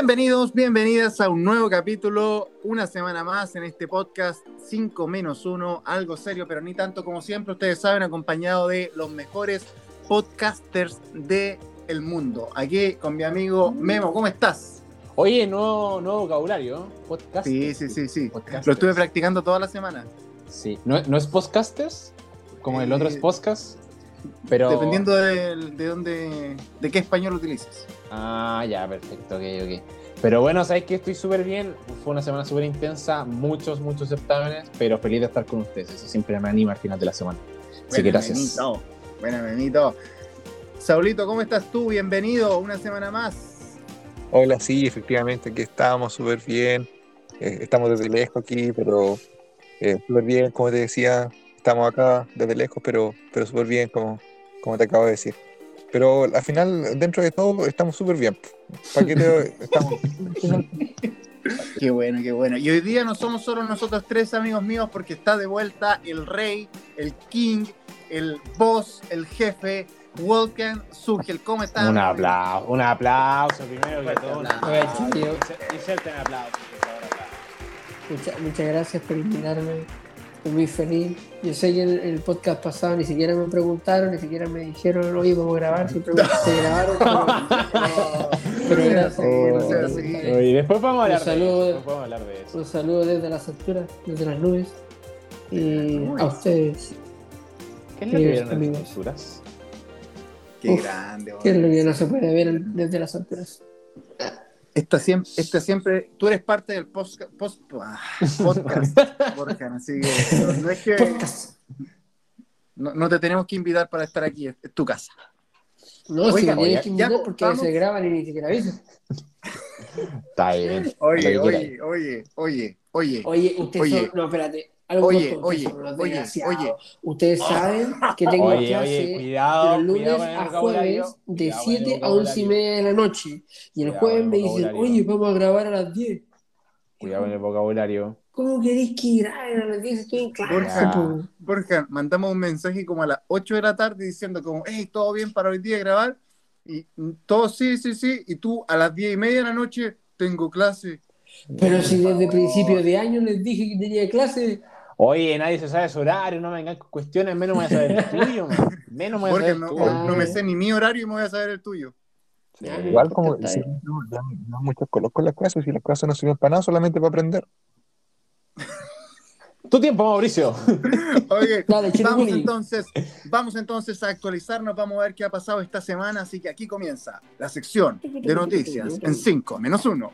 Bienvenidos, bienvenidas a un nuevo capítulo, una semana más en este podcast 5 menos 1, algo serio, pero ni tanto como siempre, ustedes saben, acompañado de los mejores podcasters del el mundo. Aquí con mi amigo Memo, ¿cómo estás? Oye, nuevo, nuevo vocabulario, podcast. Sí, sí, sí, sí. Lo estuve practicando toda la semana. Sí, ¿no, no es podcasters? Como el otro es eh, podcast. Pero... Dependiendo de, de dónde, de qué español utilices. Ah, ya, perfecto, ok, ok. Pero bueno, sabes que estoy súper bien. Fue una semana súper intensa, muchos, muchos certámenes, pero feliz de estar con ustedes. Eso siempre me anima al final de la semana. Así que gracias. Benito. Benito. Saulito, ¿cómo estás tú? Bienvenido una semana más. Hola, sí, efectivamente, aquí estamos súper bien. Eh, estamos desde lejos aquí, pero eh, súper bien, como te decía, estamos acá desde lejos, pero, pero súper bien, como, como te acabo de decir. Pero al final, dentro de todo, estamos súper bien. ¿Para qué te, estamos? Qué bueno, qué bueno. Y hoy día no somos solo nosotros tres amigos míos porque está de vuelta el rey, el king, el boss, el jefe, Wolfgang Sugel. ¿Cómo estás? Un aplauso, un aplauso primero que todo. Inserten aplauso. Muchas, muchas gracias por invitarme Estoy muy feliz. Yo sé que en el, podcast pasado ni siquiera me preguntaron, ni siquiera me dijeron, oye, vamos a grabar, simplemente se grabaron. Pero, gracias. Oh, y después vamos a hablar, de, eso. Un saludo desde las alturas, desde las nubes. Y a ustedes. ¿Qué es lo que vieron las alturas? Qué grande. ¿Qué es lo que no se puede ver desde las alturas? Esta siempre, esta siempre, tú eres parte del post, post ah, podcast, Borja, así que no, es que no, no, te tenemos que invitar para estar aquí, es, tu casa. No, Oiga, si que invitar porque se graban y ni siquiera avisan. Está bien. Oye, oye, oye, oye, oye. Oye, usted oye. no, espérate oye, oye, oye, oye. Ustedes saben que tengo clase de lunes a jueves de 7 a 11 y media de la noche. Y el jueves me dicen, oye, vamos a grabar a las 10. Cuidado con el vocabulario. ¿Cómo queréis que graben a las 10? Estoy en clase. Borja, Borja, mandamos un mensaje como a las 8 de la tarde diciendo como, hey, ¿todo bien para hoy día grabar? Y todo sí, sí, sí. Y tú a las 10 y media de la noche tengo clase. Pero si desde principio de año les dije que tenía clase, Oye, nadie se sabe su horario, no me vengan con cuestiones, menos me voy a saber el tuyo, menos me voy a saber el tuyo. No, me sé ni mi horario y me voy a saber el tuyo. Igual como si, no, no, muchos colocos las clases y las clases no sirven para nada, solamente para aprender. Tu tiempo, Mauricio. Oye, vamos entonces, vamos entonces a actualizarnos, vamos a ver qué ha pasado esta semana, así que aquí comienza la sección de noticias en 5 menos 1.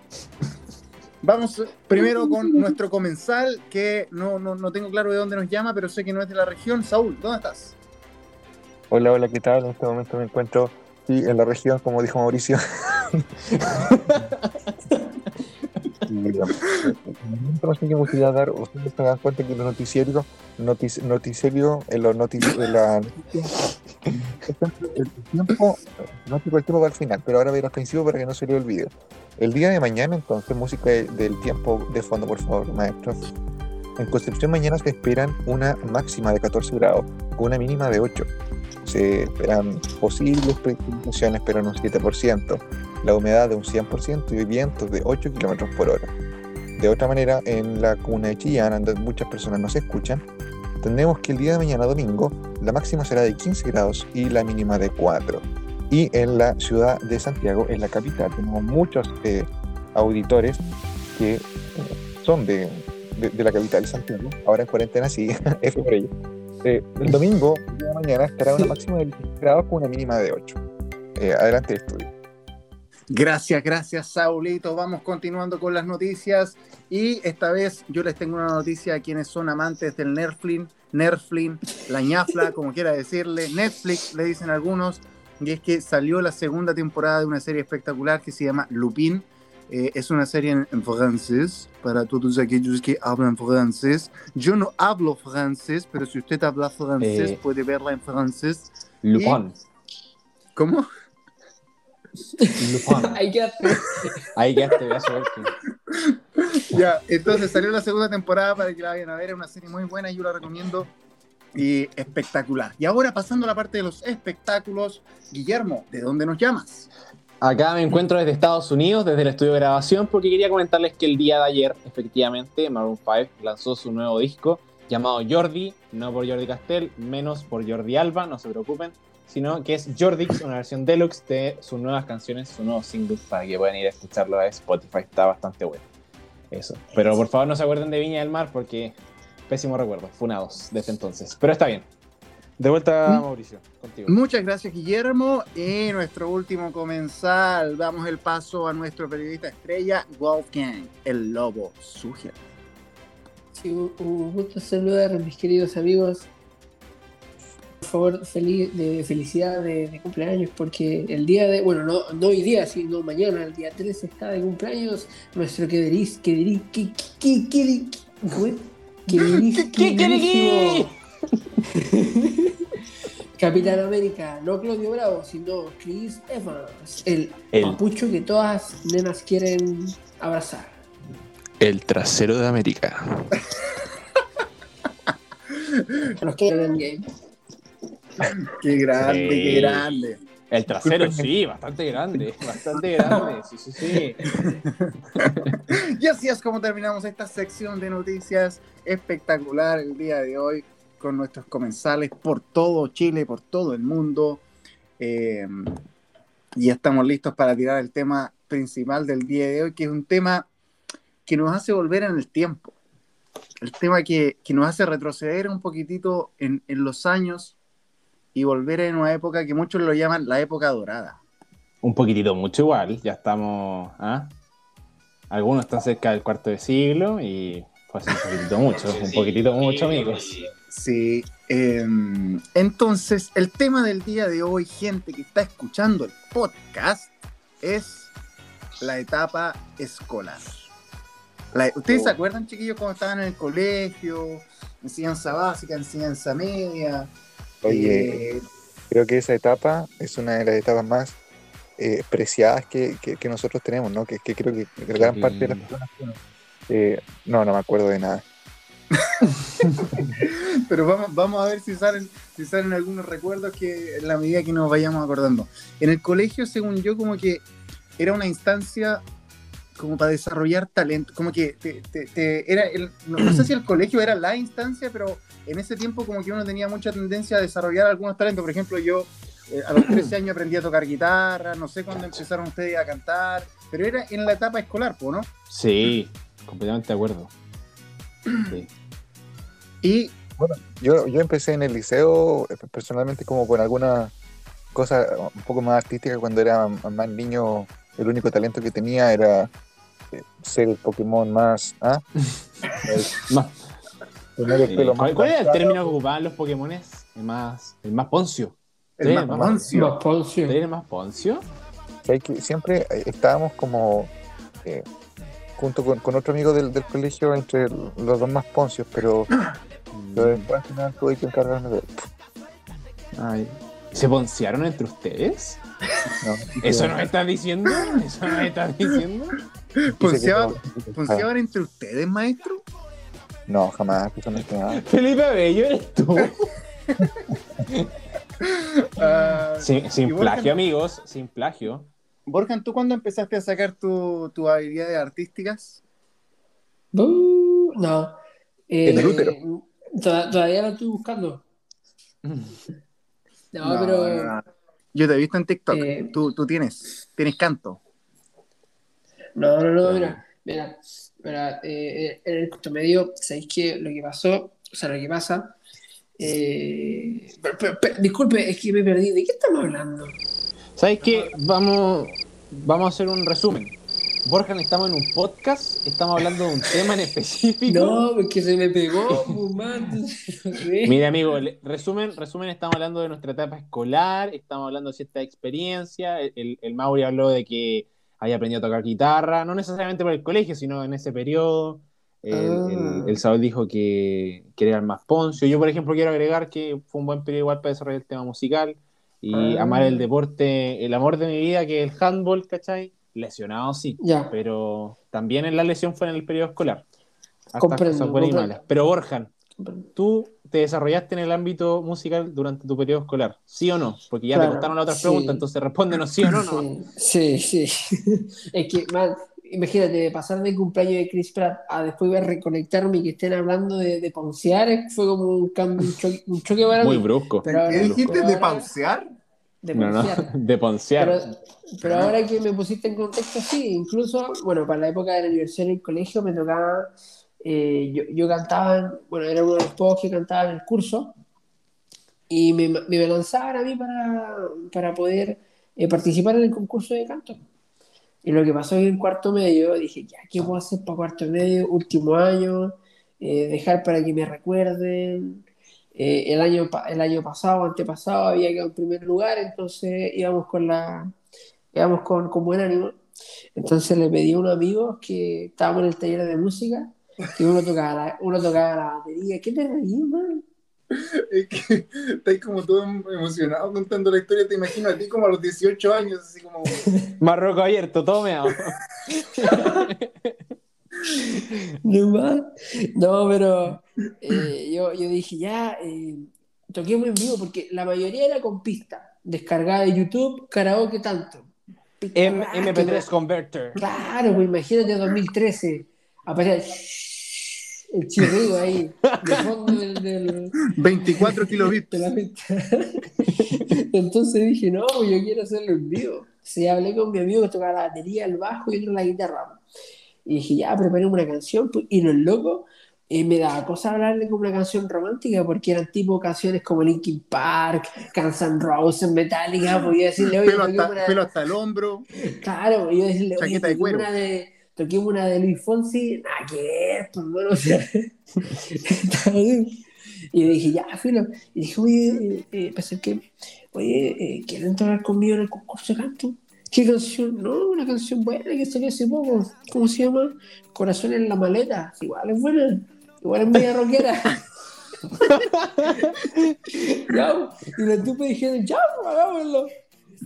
Vamos primero con nuestro comensal, que no, no, no, tengo claro de dónde nos llama, pero sé que no es de la región. Saúl, ¿dónde estás? Hola, hola, ¿qué tal? En este momento me encuentro sí, en la región, como dijo Mauricio. no sé qué posibilidad dar, ustedes se dan cuenta que los noticiarios, notic, noticiario, en los noticiarios, de la el tiempo, no tengo el tiempo para el final, pero ahora voy al principio para que no se le olvide. El día de mañana, entonces, música del tiempo de fondo, por favor, maestro. En Concepción mañana se esperan una máxima de 14 grados, con una mínima de 8. Se esperan posibles precipitaciones, pero en un 7%, la humedad de un 100% y vientos de 8 km por hora. De otra manera, en la comuna de Chillán, donde muchas personas no se escuchan, tendremos que el día de mañana, domingo, la máxima será de 15 grados y la mínima de 4 y en la ciudad de Santiago, en la capital. Tenemos muchos eh, auditores que eh, son de, de, la capital de Santiago, ahora en cuarentena, sí, F por ello. Eh, el domingo de mañana estará una máxima de 16 grados con una mínima de 8. adelante, estudio. Gracias, gracias, Saulito. Vamos continuando con las noticias. Y esta vez yo les tengo una noticia a quienes son amantes del Nerflin, Nerflin, la ñafla, como quiera decirle, Netflix, le dicen algunos y es que salió la segunda temporada de una serie espectacular que se llama Lupin. Eh, es una serie en, francés, para todos aquellos que hablan francés. Yo no hablo francés, pero si usted habla francés, eh, puede verla en francés. Lupin. ¿Cómo? Lupin. Ahí quedaste. Ahí quedaste, Ya, entonces salió la segunda temporada para que la vayan a ver. Es una serie muy buena y yo la recomiendo y espectacular. Y ahora pasando a la parte de los espectáculos, Guillermo, ¿de dónde nos llamas? Acá me encuentro desde Estados Unidos, desde el estudio de grabación, porque quería comentarles que el día de ayer, efectivamente, Maroon 5 lanzó su nuevo disco llamado Jordi, no por Jordi Castell, menos por Jordi Alba, no se preocupen, sino que es Jordix, una versión deluxe de sus nuevas canciones, sus nuevos singles, para que puedan ir a escucharlo a Spotify, está bastante bueno. Eso. Pero por favor no se acuerden de Viña del Mar porque pésimo recuerdo, funados desde entonces. Pero está bien. De vuelta, Mm. Mauricio, contigo. Muchas gracias, Guillermo. Y nuestro último comensal, damos el paso a nuestro periodista estrella, Wolfgang, el lobo suger. Sí, un, un gusto saludar a mis queridos amigos. Por favor, feliz, de felicidad de, de cumpleaños, porque el día de, bueno, no, no hoy día, sino mañana, el día 13 está de cumpleaños, nuestro queriz, queriz, que, que, que. Queriz- queridísimo Capitán América, no Claudio Bravo, sino Chris Evans, el El- papucho que todas nenas quieren abrazar. El trasero de América. Los que en game. Qué grande, Sí. qué grande. El trasero, sí, bastante grande, bastante grande, sí, sí, sí. Y así es como terminamos esta sección de noticias espectacular el día de hoy con nuestros comensales por todo Chile, por todo el mundo. Eh, y estamos listos para tirar el tema principal del día de hoy, que es un tema que nos hace volver en el tiempo. El tema que, que nos hace retroceder un poquitito en, en los años y volver en una época que muchos lo llaman la época dorada. Un poquitito mucho igual, ya estamos. ¿ah? Algunos están cerca del cuarto de siglo y pues un poquitito mucho, un poquitito mucho, amigos. Sí, eh, entonces el tema del día de hoy, gente que está escuchando el podcast, es la etapa escolar. La- ¿Ustedes se acuerdan, chiquillos, cuando estaban en el colegio? Enseñanza básica, enseñanza media. Oye, eh, creo que esa etapa es una de las etapas más eh, preciadas que, que- que nosotros tenemos, ¿no? Que, que creo que gran parte de las personas tienen. Eh, no, no me acuerdo de nada. pero vamos, vamos a ver si salen, si salen algunos recuerdos que en la medida que nos vayamos acordando. En el colegio, según yo, como que era una instancia como para desarrollar talento, como que te- te- te- era el, no, no sé si el colegio era la instancia, pero en ese tiempo como que uno tenía mucha tendencia a desarrollar algunos talentos. Por ejemplo, yo eh, a los 13 años aprendí a tocar guitarra, no sé cuándo empezaron ustedes a cantar, pero era en la etapa escolar, ¿po, ¿no? Sí, completamente de acuerdo. Sí. Y Yo, yo empecé en el liceo eh, personalmente como con alguna cosa un poco más artística cuando era más niño. El único talento que tenía era ser el Pokémon más... ¿ah? El- Más- tener el sí. pelo más ¿Cuál, era el término que ocupaban los Pokémones? El más, el más poncio. el más mamá. Poncio. ¿El más poncio? ¿Sabes que siempre eh, estábamos como eh, junto con, con otro amigo del, del colegio entre los dos más poncios, pero, pero después al final tuve que encargarme de él. Ay. ¿Se poncearon entre ustedes? ¿no? ¿Eso nos estás diciendo? ¿Eso nos estás diciendo? ¿Ponceaban, ponceaban entre ustedes, maestro? No, jamás, nada. Felipe Bello, ¿eres tú? Ah, Sin, plagio, amigos, sin plagio. Borjan, ¿tú cuándo empezaste a sacar tu- tus habilidades artísticas? Uh, no. Eh, En el útero. toda- Todavía lo estoy buscando. No, pero. no, no. Yo te he visto en TikTok. Eh, tú, tú tienes, tienes canto. No, no, no, mira, mira, mira, eh, en el corto medio, ¿sabéis qué? Lo que pasó, o sea, lo que pasa, eh, pero- pero- pero, disculpe, es que me perdí, ¿de qué estamos hablando? ¿Sabes qué? Vamos, vamos a hacer un resumen. Borja, estamos en un podcast, estamos hablando de un tema en específico. No, porque se me pegó, pues, man. Mire, amigo, resumen, resumen, estamos hablando de nuestra etapa escolar, estamos hablando de cierta experiencia. El, el Mauri habló de que había aprendido a tocar guitarra, no necesariamente por el colegio, sino en ese periodo. El, Ah. el- el Saúl dijo que, que era el más poncio. Yo, por ejemplo, quiero agregar que fue un buen periodo igual para desarrollar el tema musical y Ah. amar el deporte, el amor de mi vida, que es el handball, ¿cachai? Lesionado sí, Ya, pero también en la lesión fue en el periodo escolar. Hartas Comprendo, cosas buenas y comprendo. malas. Pero Borjan, tú te desarrollaste en el ámbito musical durante tu periodo escolar? ¿Sí o no? Porque ya Claro, te contaron las otras sí. preguntas, entonces respóndenos sí o no. no. Sí, sí. sí. es que, man, imagínate, de pasar del cumpleaños de Chris Pratt a después ver reconectarme y que estén hablando de, de poncear, fue como un cambio, un choque, un choque para Muy mí. brusco. Pero ahora- ¿Qué dijiste de pausear? De No, no, poncear. de poncear. Pero, pero ahora que me pusiste en contexto, sí, incluso, bueno, para la época de la universidad en el colegio me tocaba, eh, yo, yo cantaba, en- bueno, era uno de los pocos que cantaba en el curso, y me, me lanzaban a mí para, para poder eh, participar en el concurso de canto. Y lo que pasó en cuarto medio, dije, ya, ¿qué puedo hacer para cuarto medio? Último año, eh, dejar para que me recuerden. Eh, el, año, el año pasado, antepasado, había quedado en primer lugar, entonces íbamos con la íbamos con, con buen ánimo. Entonces le pedí a unos amigos que estábamos en el taller de música, que uno tocaba la, uno tocaba la batería. ¿Qué te reí, man? Es que estáis como todo emocionado contando la historia. Te imagino a ti como a los 18 años, así como. Marroco abierto, todo meado. No. No, pero eh, yo, yo dije, ya, eh, toquemos en vivo, porque la mayoría era con pista, descargada de YouTube, karaoke tanto. Pista M- rápida. MP3 Converter. Claro, pues imagínate 2013, aparece el chirrido ahí, de fondo del, del, 24 kilobits. de la pista. Entonces dije, no, pues yo quiero hacerlo en vivo. Sí, hablé con mi amigo que tocaba la batería, el bajo y la guitarra. Y dije, ya, preparé una canción. pues, Y los locos eh, me daba cosa hablarle como una canción romántica porque eran tipo canciones como Linkin Park, Guns N' Roses, Metallica. Podía decirle, oye, Pelo hasta, una- pelo hasta el hombro. Claro, yo decirle, oye, de una de, toquemos una de Luis Fonsi, nada que ver, pues bueno, o sea, estaba bien. y yo dije, ya, filo, y dije, oye, eh, eh, pensé que, oye, eh, ¿quieren entrar conmigo en el concurso de canto? ¿Qué canción? No, una canción buena que salió hace poco, ¿cómo se llama? Corazón en la maleta, igual es buena, igual es media rockera. ya, y los tipos dijeron, ya, pues, hagámoslo.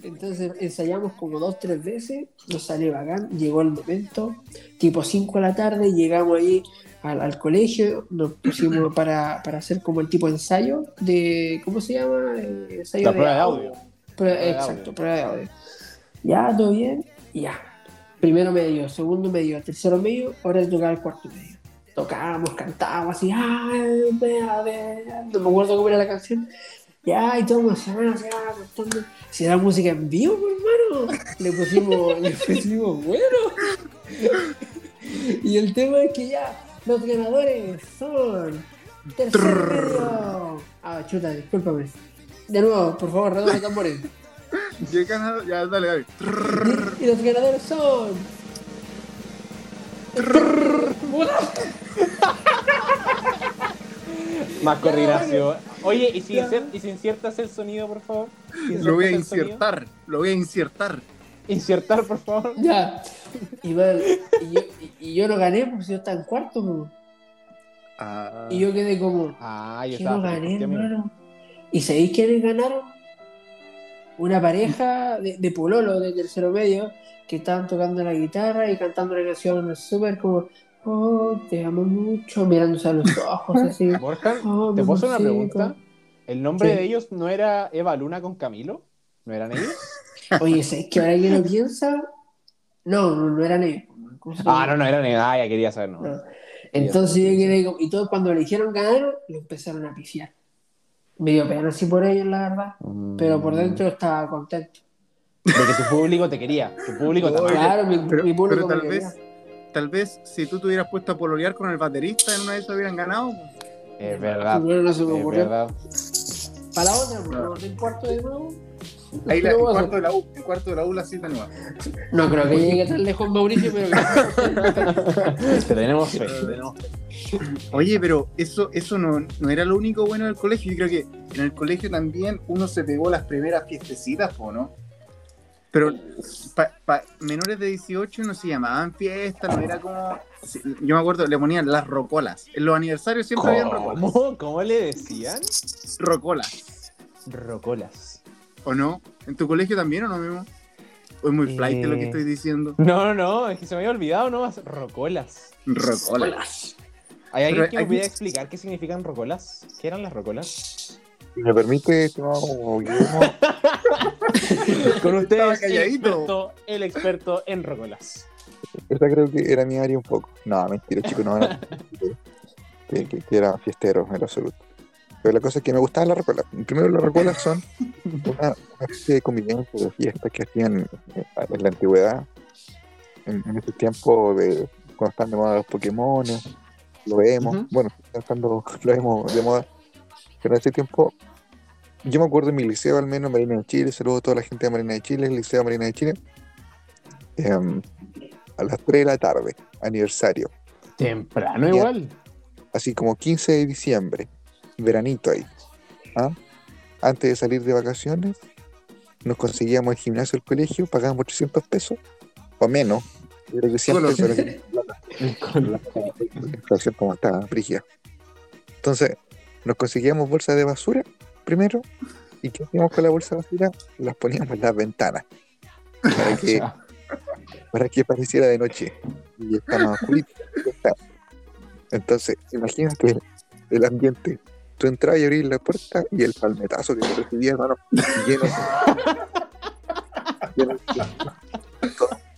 Entonces ensayamos como dos, tres veces, nos salió bacán, llegó el momento, tipo 5 de la tarde, llegamos ahí al, al colegio, nos pusimos para, para hacer como el tipo de ensayo de, ¿cómo se llama? Eh, ensayo La prueba de audio. Prueba- de exacto, audio. prueba de audio. Ya, todo bien, ya. Primero medio, segundo medio, tercero medio, ahora es tocar el cuarto medio. Tocábamos, cantábamos así, ay, vea, vea", no me acuerdo cómo era la canción. Ya, y todo emocionado, ya, cantando. Si era música en vivo, pues, hermano. Le pusimos, le pusimos bueno. Y el tema es que ya, los ganadores son. Tercer medio. Ah, chuta, discúlpame. De nuevo, por favor, redobla los tambores. Ya he ganado. Ya, dale, dale. Y, y los ganadores son. Más coordinación. Oye, ¿y si, inser- y si insertas el sonido, por favor? Si Lo voy a insertas sonido. insertar. Lo voy a insertar. Insertar, por favor. Ya. Y, yo, y- y yo no gané porque yo estaba en cuarto. po. Ah. Y yo quedé como. Ah, yo ¿Qué estaba gané, hermano? ¿Y sabéis quiénes ganaron? Una pareja de, de pololo de tercero medio que estaban tocando la guitarra y cantando la canción súper como Oh, te amo mucho, mirándose a los ojos así. Borja, Oh, ¿te puedo hacer una pregunta? ¿El nombre Sí. de ellos no era Eva Luna con Camilo? ¿No eran ellos? Oye, ¿sabes que ahora que lo piensa? No, no, no eran ellos. ¿Cómo se Ah, no, no eran ellos. Ah, ya quería saber, no. No. Entonces yo quedé como- y todos cuando le dijeron ganaron, lo empezaron a pifiar. Me dio pena así por ellos, la verdad. Mm. Pero por dentro estaba contento. De que tu público te quería. Tu público también. Claro, mi, pero- mi público pero tal me vez- quería. Tal vez si tú te hubieras puesto a pololear con el baterista, en una de esas hubieran ganado. Es verdad. Bueno, no se me Es ocurrió. verdad. Para la otra, pues, no, en cuarto de nuevo. Ahí la, a cuarto de la U, en cuarto de la U la cita nueva. No creo que llegue tan lejos Mauricio, pero Te tenemos fe. Oye, pero eso, eso no, no era lo único bueno del colegio. Yo creo que en el colegio también uno se pegó las primeras fiestecitas, ¿o no? Pero para menores de 18 no se llamaban fiestas, no era como. Yo me acuerdo, le ponían las rocolas. En los aniversarios siempre habían rocolas. ¿Cómo? ¿Cómo le decían? Rocolas, Rocolas. ¿o no? ¿En tu colegio también o no mismo? ¿O es muy flight lo que Eh. estoy diciendo? No, no, no, es que se me había olvidado, ¿no? Rocolas. Rocolas. ¿Hay alguien Pero que me hay pudiera explicar qué significan rocolas? ¿Qué eran las rocolas? Si me permite, estimado Guillermo, Con ustedes, el experto, el experto en rocolas. esa creo que era mi área un poco. No, mentira, chicos, no. no. que, que, que era fiestero en absoluto. Pero la cosa es que me gustaba la rocola. Primero, las rocolas son una, una especie de convivencia de fiestas que hacían eh, en la antigüedad, en, en ese tiempo de cuando están de moda los Pokémon, lo vemos, bueno, están estando lo vemos de moda, pero en ese tiempo, yo me acuerdo en mi liceo, al menos, Marina de Chile, saludo a toda la gente de Marina de Chile, el Liceo Marina de Chile, em, a las 3 de la tarde, aniversario, Temprano Ya. igual. así como 15 de diciembre, veranito ahí. ¿ah? Antes de salir de vacaciones, nos conseguíamos el gimnasio del colegio, pagábamos 300 pesos, o menos. Yo creo que siempre, pero que la inflación como frigia. Entonces, nos conseguíamos bolsas de basura primero, y ¿qué hacíamos con la bolsa basura? Las poníamos en las ventanas, para que, para que pareciera de noche, y está más oscurito. Entonces, imagínate el ambiente. Tú entras y abrís la puerta y el palmetazo que te recibía, hermano, lleno,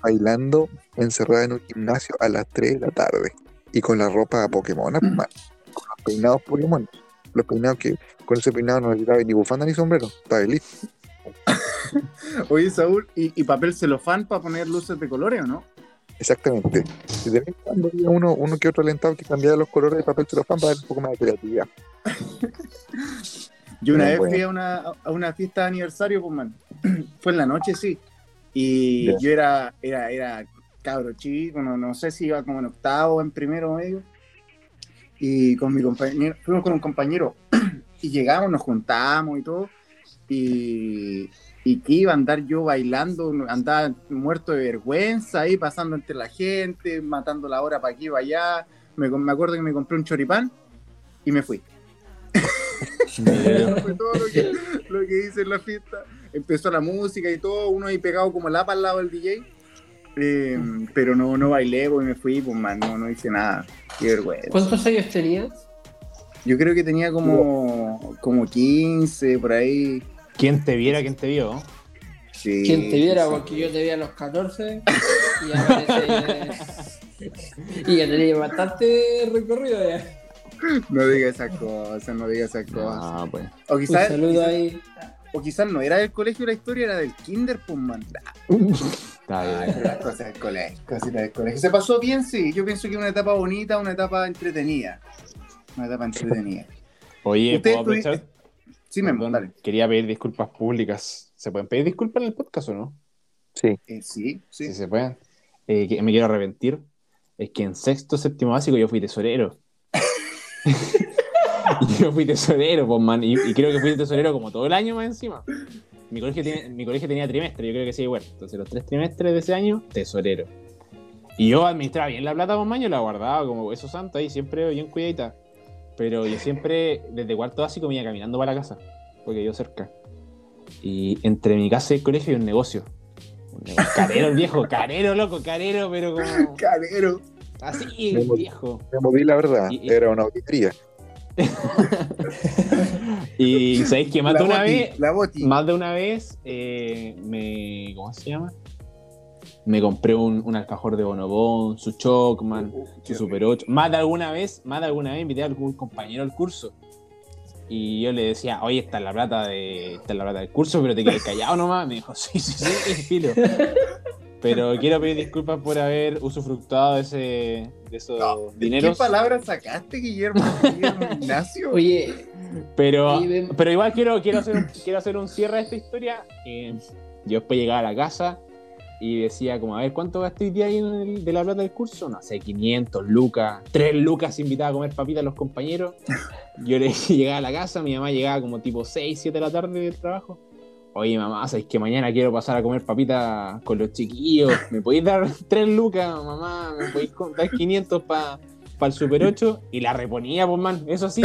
bailando encerrada en un gimnasio a las 3 de la tarde y con la ropa Pokémon, man, con los peinados Pokémon. Los peinados que con ese peinado no necesitaba ni bufanda ni sombrero, estaba listo. Oye, Saúl, ¿y, y papel celofán para poner luces de colores o no? Exactamente. Y de vez en cuando había uno, uno que otro alentado que cambiaba los colores de papel celofán para darle un poco más de creatividad. Yo una Pero vez bueno. fui a una, a una fiesta de aniversario, pues, man. Fue en la noche, sí. Y Ya. yo era, era, era cabro chico, no, no sé si iba como en octavo, en primero o medio. Y con mi compañero, fuimos con un compañero y llegamos, nos juntamos y todo. Y, y que iba a andar yo bailando, andaba muerto de vergüenza ahí, pasando entre la gente, matando la hora para aquí y para allá. Me, me acuerdo que me compré un choripán y me fui. fue todo lo que, lo que hice en la fiesta. Empezó la música y todo, uno ahí pegado como lapa al lado del DJ. Eh, pero no, no bailé, pues me fui, pues man, no, no hice nada. Qué vergüenza. ¿Cuántos años tenías? Yo creo que tenía como, como 15 por ahí. ¿Quién te viera, quién te vio? Sí, ¿Quién te viera? sí. Porque yo te vi a los 14 y ya parece- Y ya tenía bastante recorrido ya. No digas esas cosas, no digas esas cosas. Ah, pues. O Un quizás, saludo quizás- ahí. O quizás no era del colegio la historia, era del kinder, pues man. Está Ay, bien. pero las cosas del colegio, cositas del colegio. Se pasó bien, sí. Yo pienso que una etapa bonita, una etapa entretenida. Una etapa entretenida. Oye, Ustedes ¿puedo aprovechar? Sí, me dale. Quería pedir disculpas públicas. ¿Se pueden pedir disculpas en el podcast o no? Sí. Eh, sí, sí. Sí, se pueden. Eh, que me quiero arrepentir. Es que en sexto, séptimo básico yo fui tesorero. yo fui tesorero, pues, man. Y, y creo que fui tesorero como todo el año más encima. Mi colegio, tiene, mi colegio tenía trimestre, yo creo que sí, igual. Entonces, los tres trimestres de ese año, tesorero. Y yo administraba bien la plata, pues, man, yo la guardaba como eso santo ahí, siempre bien cuidadita. Pero yo siempre, desde cuarto básico, me iba caminando para la casa, porque yo cerca. Y entre mi casa y el colegio hay un negocio. Un negocio. Carero el viejo, carero loco, carero, pero como. Calero. Así, Me viejo. Me moví la verdad, y- era una auditoría. Y sabéis que más La de una boti, vez, La boti. más de una vez, eh, me. ¿Cómo se llama? Me compré un, un alfajor de bonobón, su Chocman, Uh, su Super 8. Más de alguna vez, más de alguna vez invité a algún compañero al curso. Y yo le decía, oye, está la plata de. Está la plata del curso, pero te quedas callado nomás. Me dijo, sí, sí, sí, filo. Pero quiero pedir disculpas por haber usufructuado de, ese, de esos No, ¿Qué dineros. palabras sacaste, Guillermo? Guillermo Ignacio? Oye, Pero, Ahí ven- pero igual quiero, quiero, hacer un, quiero hacer un cierre a esta historia. Eh, yo después llegaba a la casa y decía como, a ver, ¿cuánto gasté hoy día ahí en el- de la plata del curso? No sé, 500 lucas, 3 lucas invitaba a comer papitas a los compañeros. Yo le llegaba a la casa, mi mamá llegaba como tipo 6, 7 de la tarde del trabajo. Oye, mamá, ¿sabes que mañana quiero pasar a comer papitas con los chiquillos? ¿Me podéis dar 3 lucas, mamá? ¿Me podéis dar 500 para el Super 8? Y la reponía, pues, man, eso sí.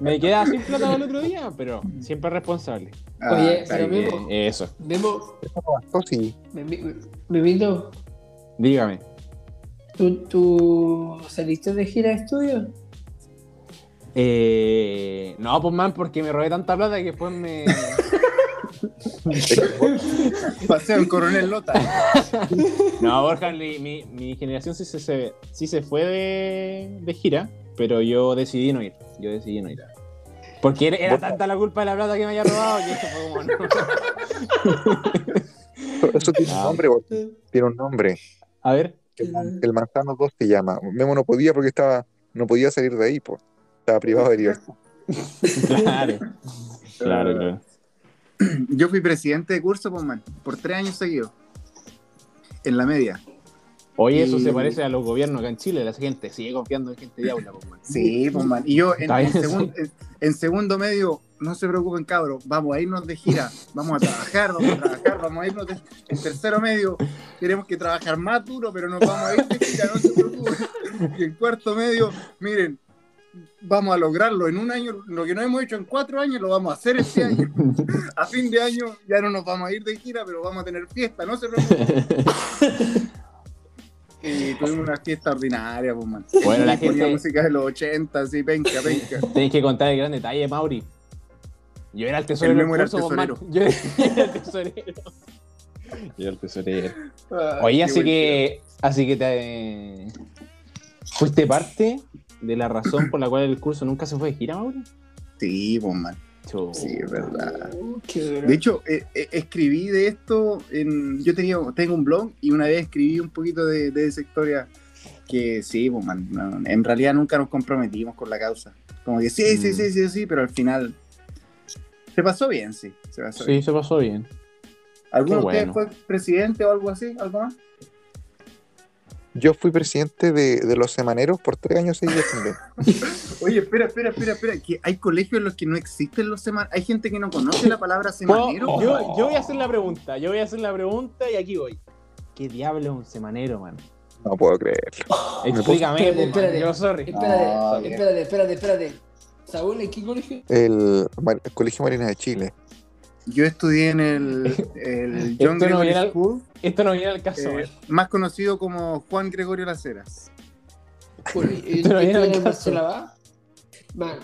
Me quedaba sin plata para el otro día, pero siempre responsable. Ah, Oye, pero. Memo, Eso, Memo, Eso sí. Memi- Memito, dígame. ¿tú, ¿tú saliste de gira de estudio? Eh, no, pues man, porque me robé tanta plata que después me. Paseo en Coronel Lota. No, Borja, mi, mi- mi generación sí se, se- sí se fue de, de gira, pero yo decidí no ir. Yo decidí no ir. Porque era, tanta la culpa de la plata que me había robado que fue como no. Eso tiene un Ah. nombre, tiene un nombre. A ver. El, man- el Manzano 2 se llama. Memo no podía porque estaba, no podía salir de ahí, pues. Estaba privado de libertad. Claro. Claro, claro. Yo fui presidente de curso, pues, man, por tres años seguidos. En la media. Oye, eso se parece a los gobiernos acá en Chile. La gente sigue confiando en gente de aula, pues, man. Sí, pues, man. Y yo en, Está en bien, segun- en- en segundo medio, no se preocupen, cabros, vamos a irnos de gira, vamos a trabajar, vamos a trabajar, vamos a irnos de... En tercero medio, queremos que trabajar más duro, pero nos vamos a ir de gira, no se preocupen. Y en cuarto medio, miren, vamos a lograrlo en un año, lo que no hemos hecho en cuatro años, lo vamos a hacer este año. A fin de año ya no nos vamos a ir de gira, pero vamos a tener fiesta, no se preocupen. Y tuvimos una fiesta ordinaria, pues, man. Bueno, la gente- música de los 80, así, penca, penca. Tenéis que contar el gran detalle, Mauri. Yo era el tesorero. El del Memo era el curso, pues, tesorero. Yo era el tesorero. Yo era el tesorero. Oye, así que, así que te fuiste parte de la razón por la cual el curso nunca se fue de gira, Mauri. Sí, pues, man. Chu. Sí, es verdad. Oh. De hecho, eh, eh, escribí de esto, en, yo tenía, tengo un blog y una vez escribí un poquito de, de esa historia que sí, pues, man, no, en realidad nunca nos comprometimos con la causa. Como que sí, sí, Mm. sí, sí, sí, pero al final se pasó bien, sí. Se pasó bien. Sí, se pasó bien. ¿Alguno de ustedes bueno. fue presidente o algo así? ¿Algo más? Yo fui presidente de, de los semaneros por tres años seguidos también. Oye, espera, espera, espera, espera, que hay colegios en los que no existen los semaneros. Hay gente que no conoce la palabra semanero. yo, yo voy a hacer la pregunta, yo voy a hacer la pregunta y aquí voy. ¿Qué diablo es un semanero, man? No puedo creerlo. Explícame, Espérate, espérate. Yo sorry. Espérate, Ah, espérate, espérate, espérate. Saúl, ¿en qué colegio? El, el Colegio Marina de Chile. Yo estudié en el, el John no al- School, Esto no viene al caso, eh, man. más conocido como Juan Gregorio Las Heras. ¿Y Pero viene al caso. Man,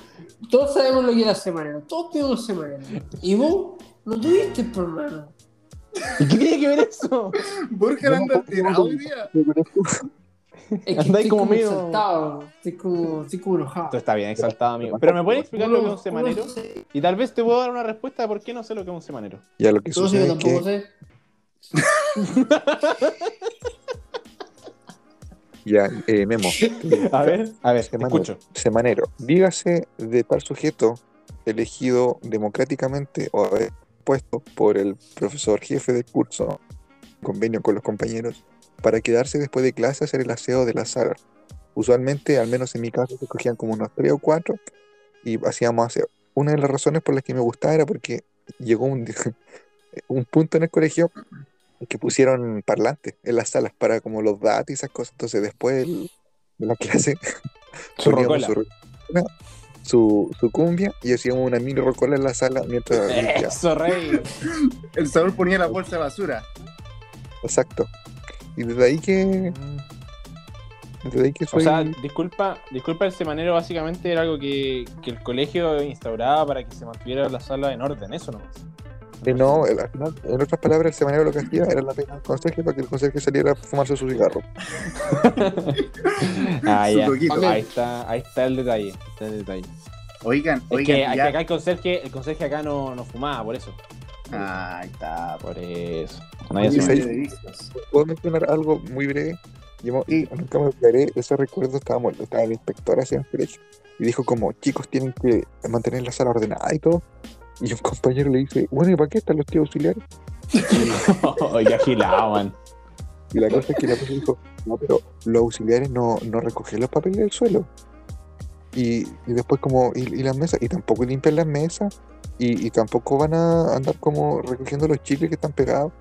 todos sabemos lo que era semanero. Todos tuvimos semanero. Y vos no tuviste, por mano. ¿Y qué tiene que ver eso? Borja No, anda no, no, hoy día. Es que estoy como como, medio- exaltado. Estoy como, estoy como enojado. Esto está bien exaltado, amigo. Pero ¿me puedes explicar lo que es un semanero? sé- Y tal vez te puedo dar una respuesta de por qué no sé lo que es un semanero. Ya lo que No sucede yo es tampoco que sé. ya, eh, Memo, A ver, a ver, Semanero. escucho. semanero, dígase de tal sujeto elegido democráticamente o haber puesto por el profesor jefe del curso, convenio con los compañeros, para quedarse después de clase a hacer el aseo de la sala. Usualmente, al menos en mi caso, se cogían como unos tres o cuatro y hacíamos aseo. Una de las razones por las que me gustaba era porque llegó un, un punto en el colegio que pusieron parlantes en las salas para como los datos y esas cosas. Entonces, después de la clase, Su su, su, su cumbia y hacíamos una mini rocola en la sala mientras. Eso, rey. El Saúl ponía la bolsa de basura. Exacto. Y desde ahí que. Desde ahí que O soy. sea, disculpa, disculpa, el semanero básicamente era algo que, que el colegio instauraba para que se mantuviera la sala en orden, eso nomás. Eh, no, al final, en otras palabras, el semanero lo que hacía era la pena del conserje para que el conserje saliera a fumarse su cigarro. Ah, Su ya. coquito. Ahí está, ahí está el detalle. ahí está el detalle. Oigan, Es oigan, que, ya- que acá el conserje, el conserje acá no, no fumaba, por eso. Ahí está. Por eso. Nadie Oye. ¿Puedo mencionar algo muy breve? Yo Sí. nunca me olvidaré ese recuerdo. Estábamos, estaba el inspector hacia el colegio y dijo, como chicos, tienen que mantener la sala ordenada y todo. Y un compañero le dice, bueno, ¿y para qué están los tíos auxiliares? Oye, agilado, man. Y la cosa es que la persona dijo, no, pero los auxiliares no, no recogen los papeles del suelo. Y, y después como, y, y las mesas, y tampoco limpian las mesas, y, y tampoco van a andar como recogiendo los chicles que están pegados.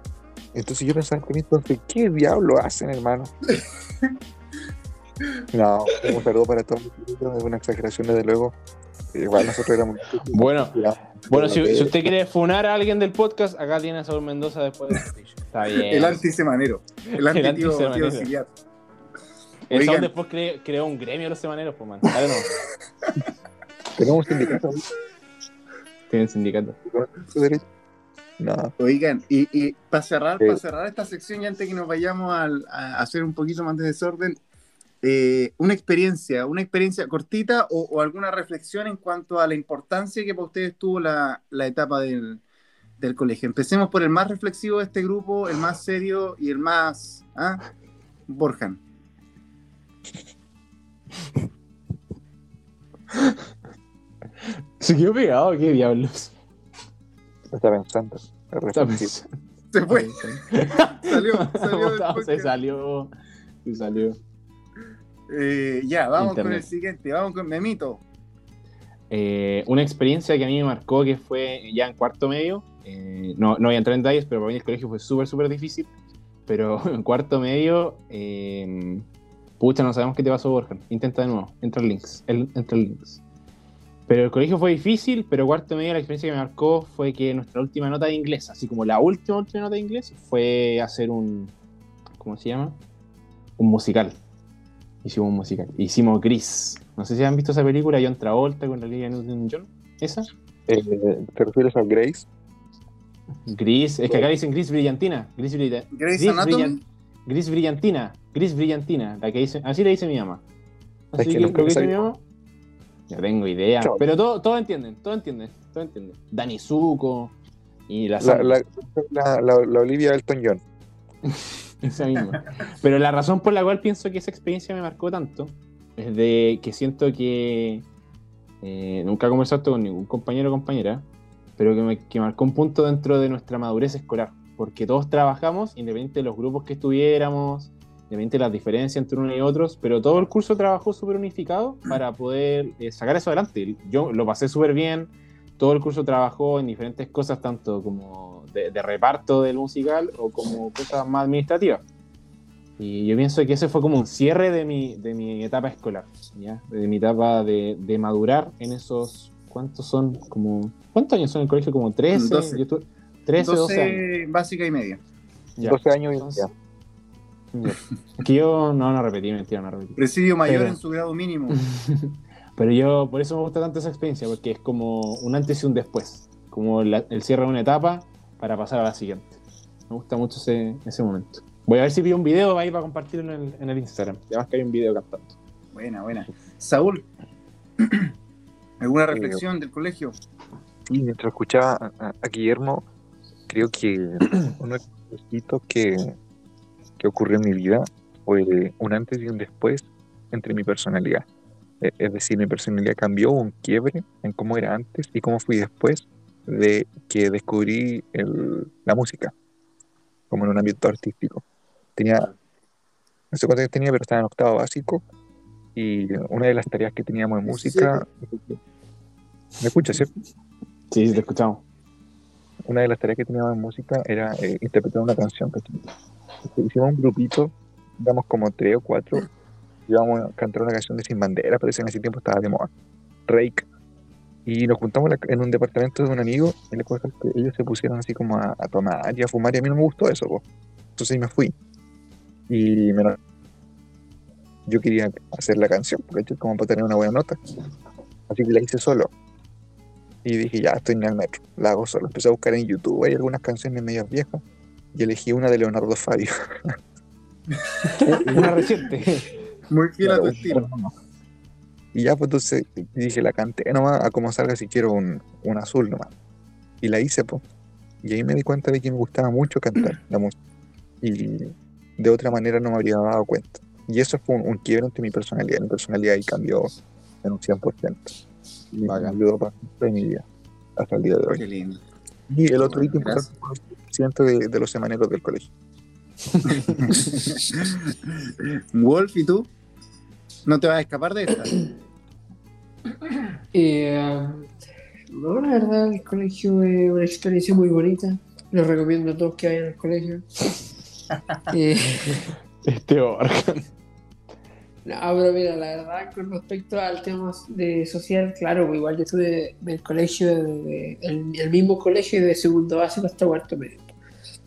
Entonces yo pensaba entonces, ¿qué diablo hacen, hermano? No, un saludo para todos, es una exageración desde luego. Igual nosotros éramos... Bueno, bueno, si, usted quiere funar a alguien del podcast, acá tiene a Saúl Mendoza después de. Está bien. El antisemanero. El anti tío, tío antisemanero. auxiliar. El Saúl después cre- creó un gremio de los semaneros, pues, man. No. Tenemos un sindicato. Tienen sindicato. No, Oigan, y, y para cerrar, Sí. para cerrar esta sección y antes que nos vayamos al- a, hacer un poquito más de desorden, eh, una experiencia, una experiencia cortita o, o alguna reflexión en cuanto a la importancia que para ustedes tuvo la, la etapa del, del colegio. Empecemos por el más reflexivo de este grupo, el más serio y el más... ¿ah? Borjan. Se quedó pegado, qué diablos. está pensando. Es Está. Se fue, salió, salió se salió. Se salió. Eh, ya, vamos con el siguiente, vamos con Memito. Eh, una experiencia que a mí me marcó que fue ya en cuarto medio. eh, no, no voy a entrar en detalles, pero para mí el colegio fue súper, súper difícil. Pero en cuarto medio, eh, pucha, no sabemos qué te pasó, Borja. Intenta de nuevo, entra el links. El, entra el links. Pero el colegio fue difícil, pero cuarto medio la experiencia que me marcó fue que nuestra última nota de inglés, así como la última, última nota de inglés, fue hacer un, ¿cómo se llama? Un musical. Hicimos un musical. Hicimos Gris. No sé si han visto esa película, John Travolta con la Olivia Newton-John. ¿Esa? Eh, ¿Te refieres a Grace? Gris, es que acá dicen Gris Brillantina. Gris, brilla- Gris, brillan- Gris Brillantina. Gris Brillantina. La que dice, así le dice mi mamá. Es Así que que, lo que dice me mi mamá. No tengo idea. Pero todo, todo entienden, todo entienden, todo entienden. Dani Zuko y la, La, Sandra, la, la, la- la Olivia Elton John. esa misma. Pero la razón por la cual pienso que esa experiencia me marcó tanto es de que siento que eh, nunca he conversado con ningún compañero o compañera, pero que, me, que marcó un punto dentro de nuestra madurez escolar, porque todos trabajamos, independientemente de los grupos que estuviéramos, independientemente de las diferencias entre unos y otros, pero todo el curso trabajó súper unificado para poder eh, sacar eso adelante. Yo lo pasé súper bien, todo el curso trabajó en diferentes cosas, tanto como de, de reparto del musical o como cosas más administrativas. Y yo pienso que ese fue como un cierre de mi, de mi etapa escolar, ¿ya? de mi etapa de, de madurar en esos, ¿cuántos son? Como, ¿Cuántos años son en el colegio? Como 13, 12. Yo estuve- 13 12, años. 12 básica y media. Ya. 12 años y Entonces- ya. Que yo no, no repetí, mentira, no repetí. Presidio mayor Pero- en su grado mínimo. Pero yo, por eso me gusta tanto esa experiencia, porque es como un antes y un después, como la- el cierre de una etapa para pasar a la siguiente. Me gusta mucho ese, ese momento. Voy a ver si pido un video ahí para compartirlo en el, en el Instagram. Además que hay un video cantando. Buena, buena. Saúl, ¿alguna reflexión del colegio? Y mientras escuchaba a, a- a Guillermo, creo que uno de los hitos que, que ocurrió en mi vida fue un antes y un después entre mi personalidad. E- Es decir, mi personalidad cambió, hubo un quiebre en cómo era antes y cómo fui después de que descubrí el- la música, como en un ámbito artístico. Tenía, no sé cuántos años tenía, pero estaba en octavo básico y una de las tareas que teníamos en música... ¿Me escuchas, cierto? Sí, sí, te escuchamos. una de las tareas que teníamos en música era eh, interpretar una canción. Hicimos un grupito, digamos como tres o cuatro, íbamos a cantar una canción de Sin Bandera, parece que en ese tiempo estaba de moda, Rake. Y nos juntamos en un departamento de un amigo cosa es que ellos se pusieron así como a, a tomar y a fumar y a mí no me gustó eso. po. Entonces me fui. Y me yo quería hacer la canción, porque como para tener una buena nota. Así que la hice solo. Y dije, ya estoy en el metro, la hago solo. Empecé a buscar en YouTube, hay algunas canciones medio viejas. Y elegí una de Leonardo Fabio. Una reciente. Muy fiel a tu estilo. Y ya, pues entonces dije, la canté nomás, a como salga si quiero un, un azul nomás. Y la hice, pues. Y ahí me di cuenta de que me gustaba mucho cantar la música. Y de otra manera no me habría dado cuenta. Y eso fue un, un quiebre entre mi personalidad. Mi personalidad ahí cambió en un 100%. Y me ayudó en mi vida, hasta el día de hoy. Qué lindo. Y el otro hito importante fue el presidente de, de los semaneros del colegio. Wolf, ¿y tú? ¿No te vas a escapar de esta? Eh, no, la verdad, el colegio es una experiencia muy bonita. Lo recomiendo a todos que vayan al colegio. Eh, Este Borja. no, pero mira, la verdad, con respecto al tema de social, claro, pues igual yo estuve del colegio, de- el, el mismo colegio de segundo básico hasta cuarto medio.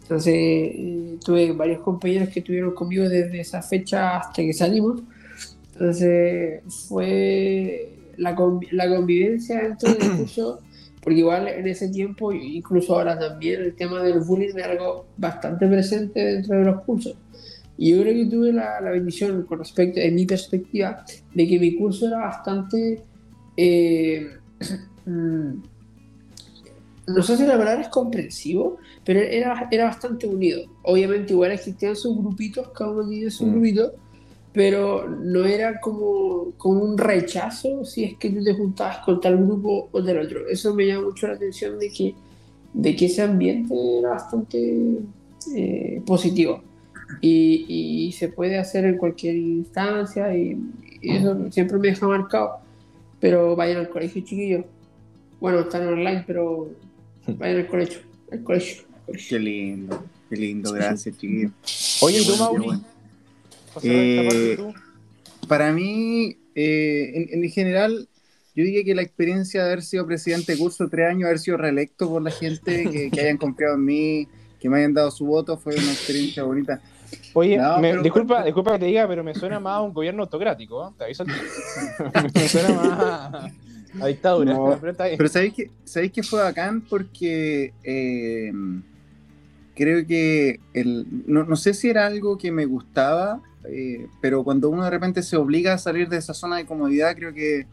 Entonces, eh, tuve varios compañeros que estuvieron conmigo desde esa fecha hasta que salimos. Entonces, fue la, la convivencia dentro del curso, porque igual en ese tiempo, incluso ahora también, el tema del bullying es algo bastante presente dentro de los cursos. Y yo creo que tuve la, la bendición, con respecto, en mi perspectiva, de que mi curso era bastante. eh, mm, no sé si la palabra es comprensivo, pero era, era bastante unido. Obviamente, igual existían sus grupitos, cada uno tenía su Mm. grupito, pero no era como, como un rechazo si es que tú te juntabas con tal grupo o del otro. Eso me llama mucho la atención de que, de que ese ambiente era bastante eh, positivo. Y, y se puede hacer en cualquier instancia y, y eso siempre me deja marcado. Pero vayan al colegio, chiquillos. Bueno, están online, pero vayan al colegio. Al colegio. al colegio. Qué lindo, qué lindo, gracias, chiquillo. Oye, ¿y Qué tú, Mauri? Eh, tú. Para mí, eh, en, en general, yo diría que la experiencia de haber sido presidente de curso tres años, haber sido reelecto por la gente, que, que hayan confiado en mí, que me hayan dado su voto, fue una experiencia bonita. Oye, No, me- pero- disculpa, disculpa que te diga, pero me suena más a un gobierno autocrático, ¿eh? Te aviso. Me suena más a, a dictadura. No, pero. Pero ¿sabéis que, ¿sabéis que fue bacán? Porque eh, creo que el, no, no sé si era algo que me gustaba, eh, pero cuando uno de repente se obliga a salir de esa zona de comodidad, creo que,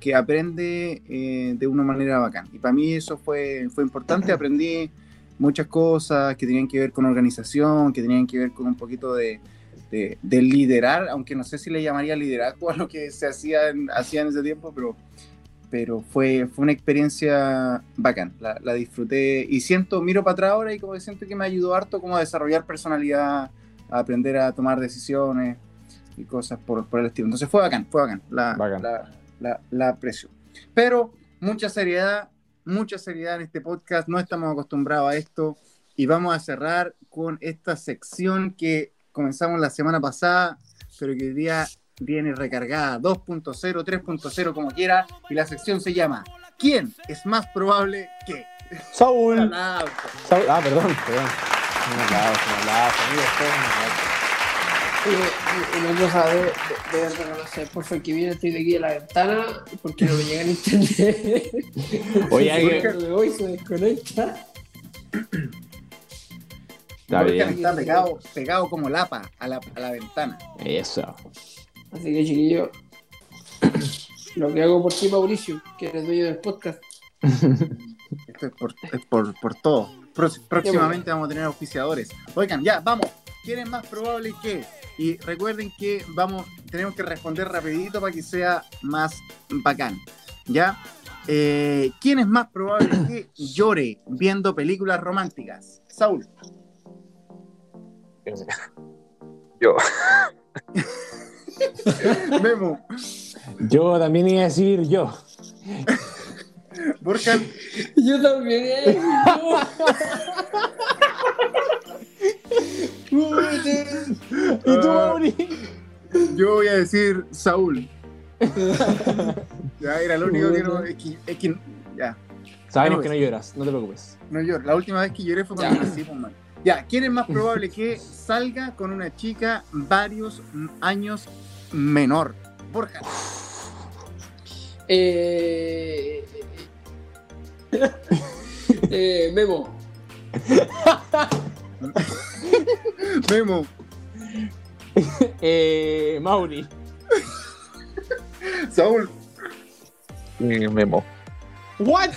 que aprende eh, de una manera bacán. Y para mí eso fue, fue importante, aprendí muchas cosas que tenían que ver con organización, que tenían que ver con un poquito de, de, de liderar, aunque no sé si le llamaría liderazgo a lo que se hacía en, hacía en ese tiempo, pero pero fue, fue una experiencia bacán, la, la disfruté y siento, miro para atrás ahora y como que siento que me ayudó harto como a desarrollar personalidad, a aprender a tomar decisiones y cosas por, por el estilo. Entonces fue bacán, fue bacán, la, Bacán. la, la, la aprecio. Pero mucha seriedad, mucha seriedad en este podcast, no estamos acostumbrados a esto y vamos a cerrar con esta sección que comenzamos la semana pasada, pero que hoy día viene recargada 2.0, 3.0, como quiera, y la sección se llama ¿Quién es más probable que? Saúl. Saúl. Ah, perdón, perdón. Un aplauso, un aplauso, amigos, todos un aplauso. Y- y una cosa de, de, de reconocer, por favor, que viene estoy de aquí de la ventana porque no me llega el internet. Oye, alguien- Cuando me voy se desconecta. Está bien. está pegado, pegado como lapa a la, a la ventana. Eso. Así que, chiquillo, lo que hago por ti, Mauricio, que eres dueño del podcast. Esto es por, es por, por todo. Próximamente vamos a tener auspiciadores. Oigan, ya, vamos. ¿Quién es más probable que? Y recuerden que vamos, tenemos que responder rapidito para que sea más bacán. ¿Ya? Eh, ¿Quién es más probable que llore viendo películas románticas? Saúl. Yo. Memo. Yo también iba a decir yo. Borja. Yo también, eh. ¿Y tú, Ah. Mauri? Yo voy a decir Saúl. ya era lo único que no. Es que, es que- ya, Sabemos que no lloras, no te preocupes. no lloro. La última vez que lloré fue cuando nací, pues, man. Ya, ¿quién es más probable que salga con una chica varios años menor? Borja. Eh, eh, Memo. Memo. Eh, Mauri. Saúl. Y Memo. ¿What?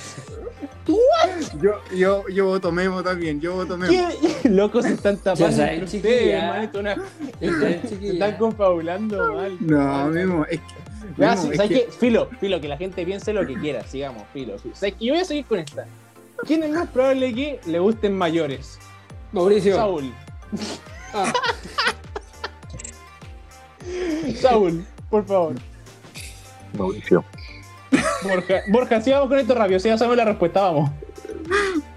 Yo, yo, yo voto Memo también. Yo voto Memo. ¿Qué? Locos se están tapando Ya saben, ustedes, una- Eh, chiquilla. están confabulando mal. No, Mal. Memo. Es que, Ya, Memo, sí, es ¿sabes que- qué? Filo, filo, que la gente piense lo que quiera, sigamos, filo. filo. ¿Sabes qué? Yo voy a seguir con esta. ¿Quién es más probable que le gusten mayores? Mauricio. Saúl. Ah, Saúl, por favor. Mauricio. Borja, Borja, sigamos con esto rápido, si ya sabemos la respuesta, vamos.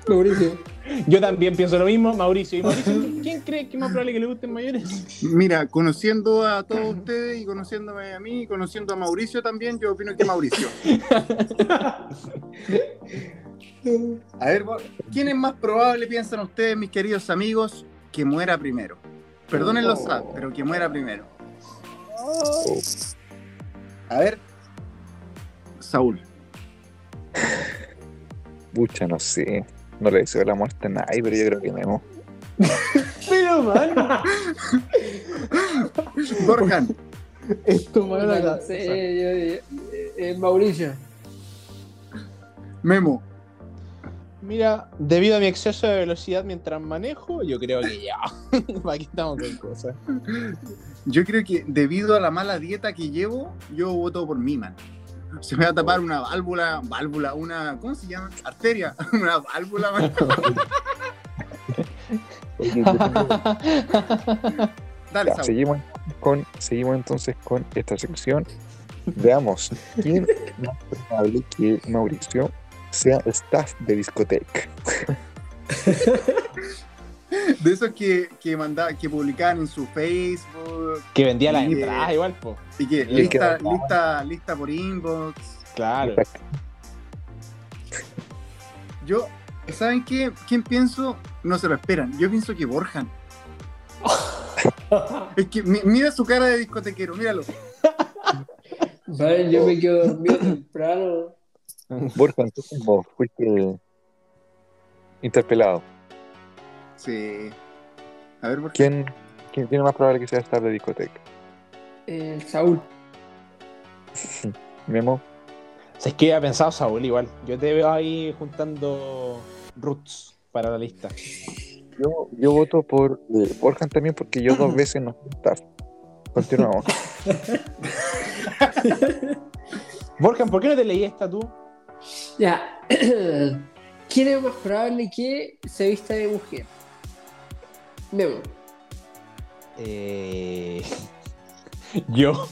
Mauricio. Yo también pienso lo mismo, Mauricio. ¿Y Mauricio, quién cree que es más probable que le gusten mayores? mira, conociendo a todos ustedes y conociéndome a mí y conociendo a Mauricio también, yo opino que Mauricio. A ver, ¿quién es más probable, piensan ustedes, mis queridos amigos, que muera primero? Perdonen los sad, pero que muera primero. A ver. Saúl. Pucha, no sé. No le deseo la muerte a nadie, pero yo creo que Memo. Pero, man, Borjan. esto, man, Puta, la yo- eh, Mauricio. Memo. Mira, debido a mi exceso de velocidad mientras manejo, yo creo que ya. Aquí estamos con cosas. Yo creo que debido a la mala dieta que llevo, yo voto por mí, man. Se me va a tapar una válvula, válvula, una, ¿cómo se llama? Arteria, una válvula, Dale, Ya, seguimos, con, seguimos entonces con esta sección. Veamos quién es más probable que Mauricio sea staff de discoteca. De esos que, que mandaba, que publicaban en su Facebook Que vendía las entradas igual, po. y que Y lista, lista, lista por inbox. Claro. Yo, ¿saben qué? ¿Quién pienso? No se lo esperan. Yo pienso que Borjan. Es que mi- mira su cara de discotequero, míralo. Vale, yo me quedo dormido temprano. Borja, entonces vos fuiste interpelado. Sí. A ver, Borjan. ¿Quién, quién tiene más probable que sea staff de discoteca? El Saúl. Memo, Es que había pensado Saúl igual. Yo te veo ahí juntando roots para la lista. yo, yo voto por eh, Borja también porque yo dos veces no staff. Continuamos. Volcan, ¿por qué no te leí esta tú? Ya. ¿Quién es más probable que se vista de mujer? Memo. Eh... Yo.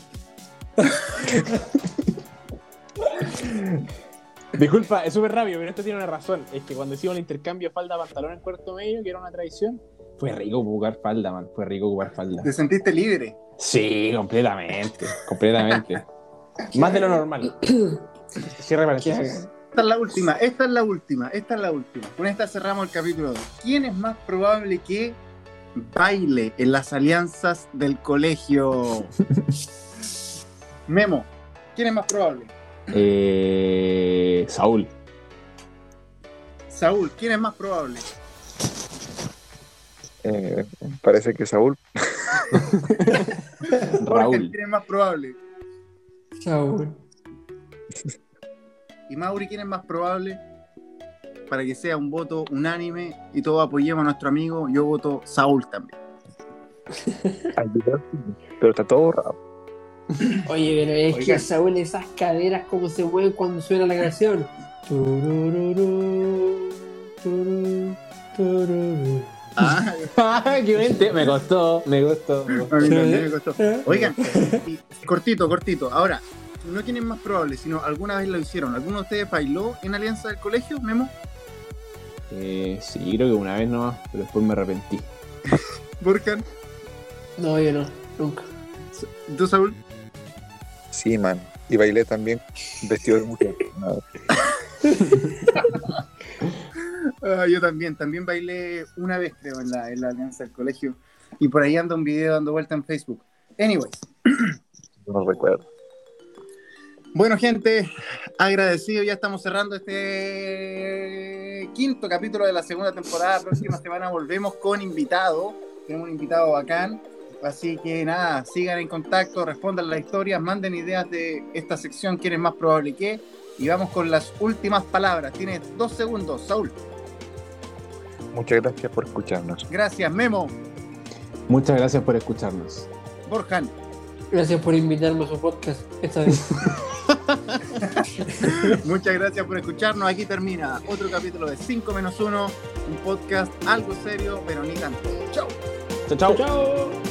Disculpa, es súper rápido, pero esto tiene una razón. Es que cuando hicimos el intercambio falda-pantalón en cuarto medio, que era una tradición, fue rico ocupar falda, man. Fue rico ocupar falda. Te sentiste libre. Sí, completamente. Completamente. Más de lo normal. Cierre. Esta es la última, esta es la última, esta es la última. Con esta cerramos el capítulo 2. ¿Quién es más probable que baile en las alianzas del colegio? Memo, ¿quién es más probable? Eh... Saúl. Saúl, ¿quién es más probable? Eh, parece que Saúl. Raúl. ¿quién es más probable? Saúl. Y Mauri, ¿quién es más probable? Para que sea un voto unánime y todos apoyemos a nuestro amigo, yo voto Saúl también. Pero está todo borrado. Oye, pero es Oigan. que Saúl, esas caderas, cómo se mueven cuando suena la canción. Tururú. Ah, ¡Qué mente! Me costó, me costó. me costó. costó. Oigan, cortito, cortito. Ahora, no quién es más probable, sino alguna vez lo hicieron. ¿Alguno de ustedes bailó en Alianza del Colegio, Memo? Eh, sí, creo que una vez nomás, pero después me arrepentí. Burkan, No, yo no, nunca. ¿tú, Saúl? Sí, man. Y bailé también vestido de mujer. Ah, yo también, también bailé una vez, creo, en la, en la Alianza del Colegio. Y por ahí anda un video dando vuelta en Facebook. Anyways, no recuerdo. bueno, gente, agradecido. Ya estamos cerrando este quinto capítulo de la segunda temporada. Próxima semana volvemos con invitado. Tenemos un invitado bacán. Así que nada, sigan en contacto, respondan las historias, manden ideas de esta sección, quién es más probable que. Y vamos con las últimas palabras. Tienes dos segundos, Saúl. Muchas gracias por escucharnos. Gracias, Memo. Muchas gracias por escucharnos. Borjan. Gracias por invitarme a su podcast esta vez. Muchas gracias por escucharnos. Aquí termina otro capítulo de 5 menos 1, un podcast algo serio, pero ni tanto. Chao. Chao, chao. Chao.